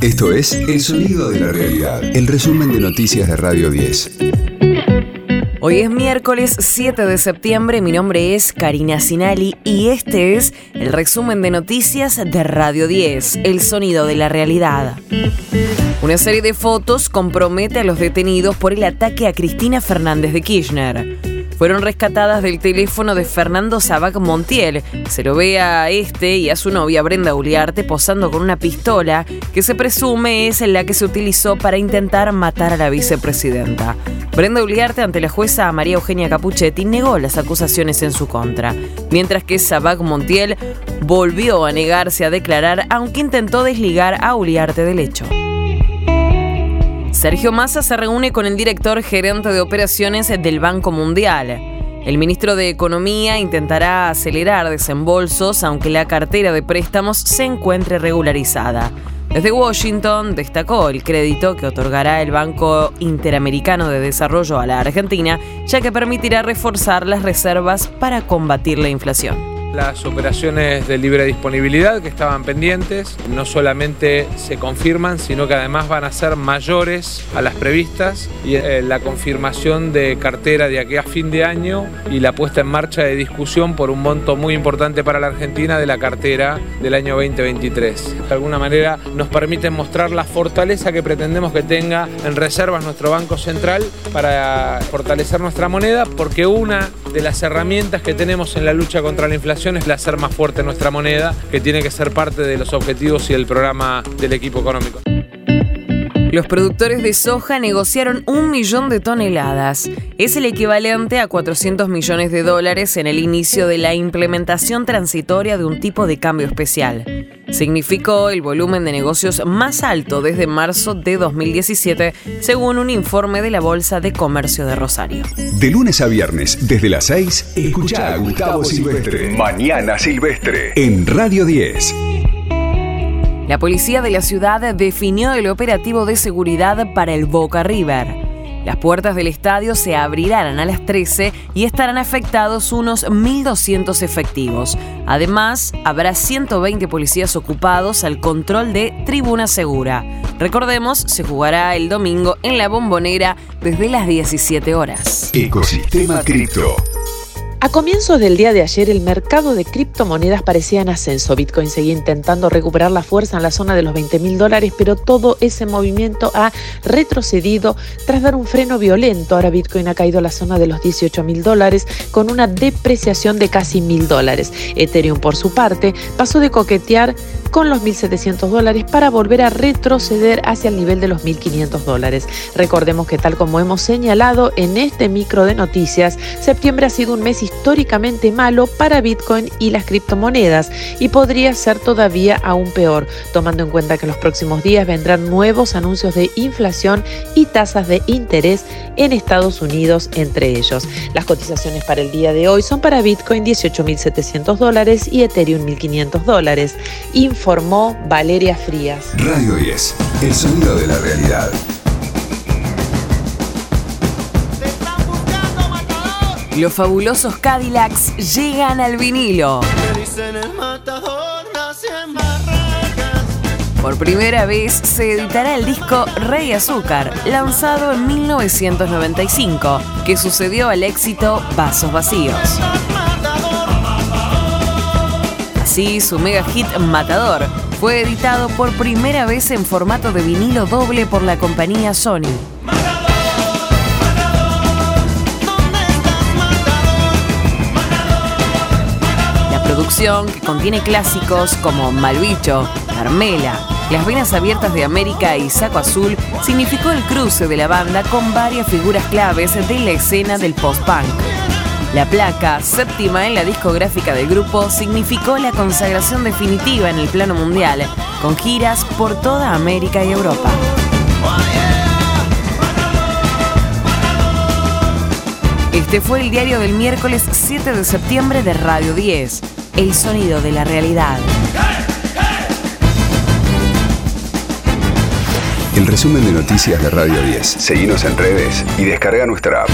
Esto es El Sonido de la Realidad, el resumen de noticias de Radio 10. Hoy es miércoles 7 de septiembre, mi nombre es Karina Sinali y este es el resumen de noticias de Radio 10, El Sonido de la Realidad. Una serie de fotos compromete a los detenidos por el ataque a Cristina Fernández de Kirchner fueron rescatadas del teléfono de Fernando Sabac Montiel. Se lo ve a este y a su novia Brenda Uliarte posando con una pistola que se presume es la que se utilizó para intentar matar a la vicepresidenta. Brenda Uliarte ante la jueza María Eugenia Capuchetti negó las acusaciones en su contra, mientras que Sabac Montiel volvió a negarse a declarar aunque intentó desligar a Uliarte del hecho. Sergio Massa se reúne con el director gerente de operaciones del Banco Mundial. El ministro de Economía intentará acelerar desembolsos aunque la cartera de préstamos se encuentre regularizada. Desde Washington destacó el crédito que otorgará el Banco Interamericano de Desarrollo a la Argentina, ya que permitirá reforzar las reservas para combatir la inflación. Las operaciones de libre disponibilidad que estaban pendientes no solamente se confirman, sino que además van a ser mayores a las previstas y eh, la confirmación de cartera de aquí a fin de año y la puesta en marcha de discusión por un monto muy importante para la Argentina de la cartera del año 2023. De alguna manera nos permiten mostrar la fortaleza que pretendemos que tenga en reservas nuestro Banco Central para fortalecer nuestra moneda porque una de las herramientas que tenemos en la lucha contra la inflación es la hacer más fuerte nuestra moneda, que tiene que ser parte de los objetivos y el programa del equipo económico. Los productores de soja negociaron un millón de toneladas. Es el equivalente a 400 millones de dólares en el inicio de la implementación transitoria de un tipo de cambio especial. Significó el volumen de negocios más alto desde marzo de 2017, según un informe de la Bolsa de Comercio de Rosario. De lunes a viernes, desde las 6, escucha a Gustavo Silvestre. Mañana Silvestre. En Radio 10. La policía de la ciudad definió el operativo de seguridad para el Boca River. Las puertas del estadio se abrirán a las 13 y estarán afectados unos 1.200 efectivos. Además, habrá 120 policías ocupados al control de Tribuna Segura. Recordemos, se jugará el domingo en la bombonera desde las 17 horas. Ecosistema Cripto. A comienzos del día de ayer, el mercado de criptomonedas parecía en ascenso. Bitcoin seguía intentando recuperar la fuerza en la zona de los 20 mil dólares, pero todo ese movimiento ha retrocedido tras dar un freno violento. Ahora Bitcoin ha caído a la zona de los 18 mil dólares con una depreciación de casi mil dólares. Ethereum, por su parte, pasó de coquetear con los 1.700 dólares para volver a retroceder hacia el nivel de los 1.500 dólares. Recordemos que tal como hemos señalado en este micro de noticias, septiembre ha sido un mes históricamente malo para Bitcoin y las criptomonedas y podría ser todavía aún peor, tomando en cuenta que en los próximos días vendrán nuevos anuncios de inflación y tasas de interés en Estados Unidos entre ellos. Las cotizaciones para el día de hoy son para Bitcoin 18.700 dólares y Ethereum 1.500 dólares informó Valeria Frías. Radio 10, el sonido de la realidad. Los fabulosos Cadillacs llegan al vinilo. Por primera vez se editará el disco Rey Azúcar, lanzado en 1995, que sucedió al éxito Vasos Vacíos su mega hit Matador fue editado por primera vez en formato de vinilo doble por la compañía Sony. Que contiene clásicos como Malbicho, Carmela, Las Venas Abiertas de América y Saco Azul, significó el cruce de la banda con varias figuras claves de la escena del post-punk. La placa, séptima en la discográfica del grupo, significó la consagración definitiva en el plano mundial, con giras por toda América y Europa. Este fue el diario del miércoles 7 de septiembre de Radio 10, El sonido de la realidad. El resumen de noticias de Radio 10. Seguimos en redes y descarga nuestra app.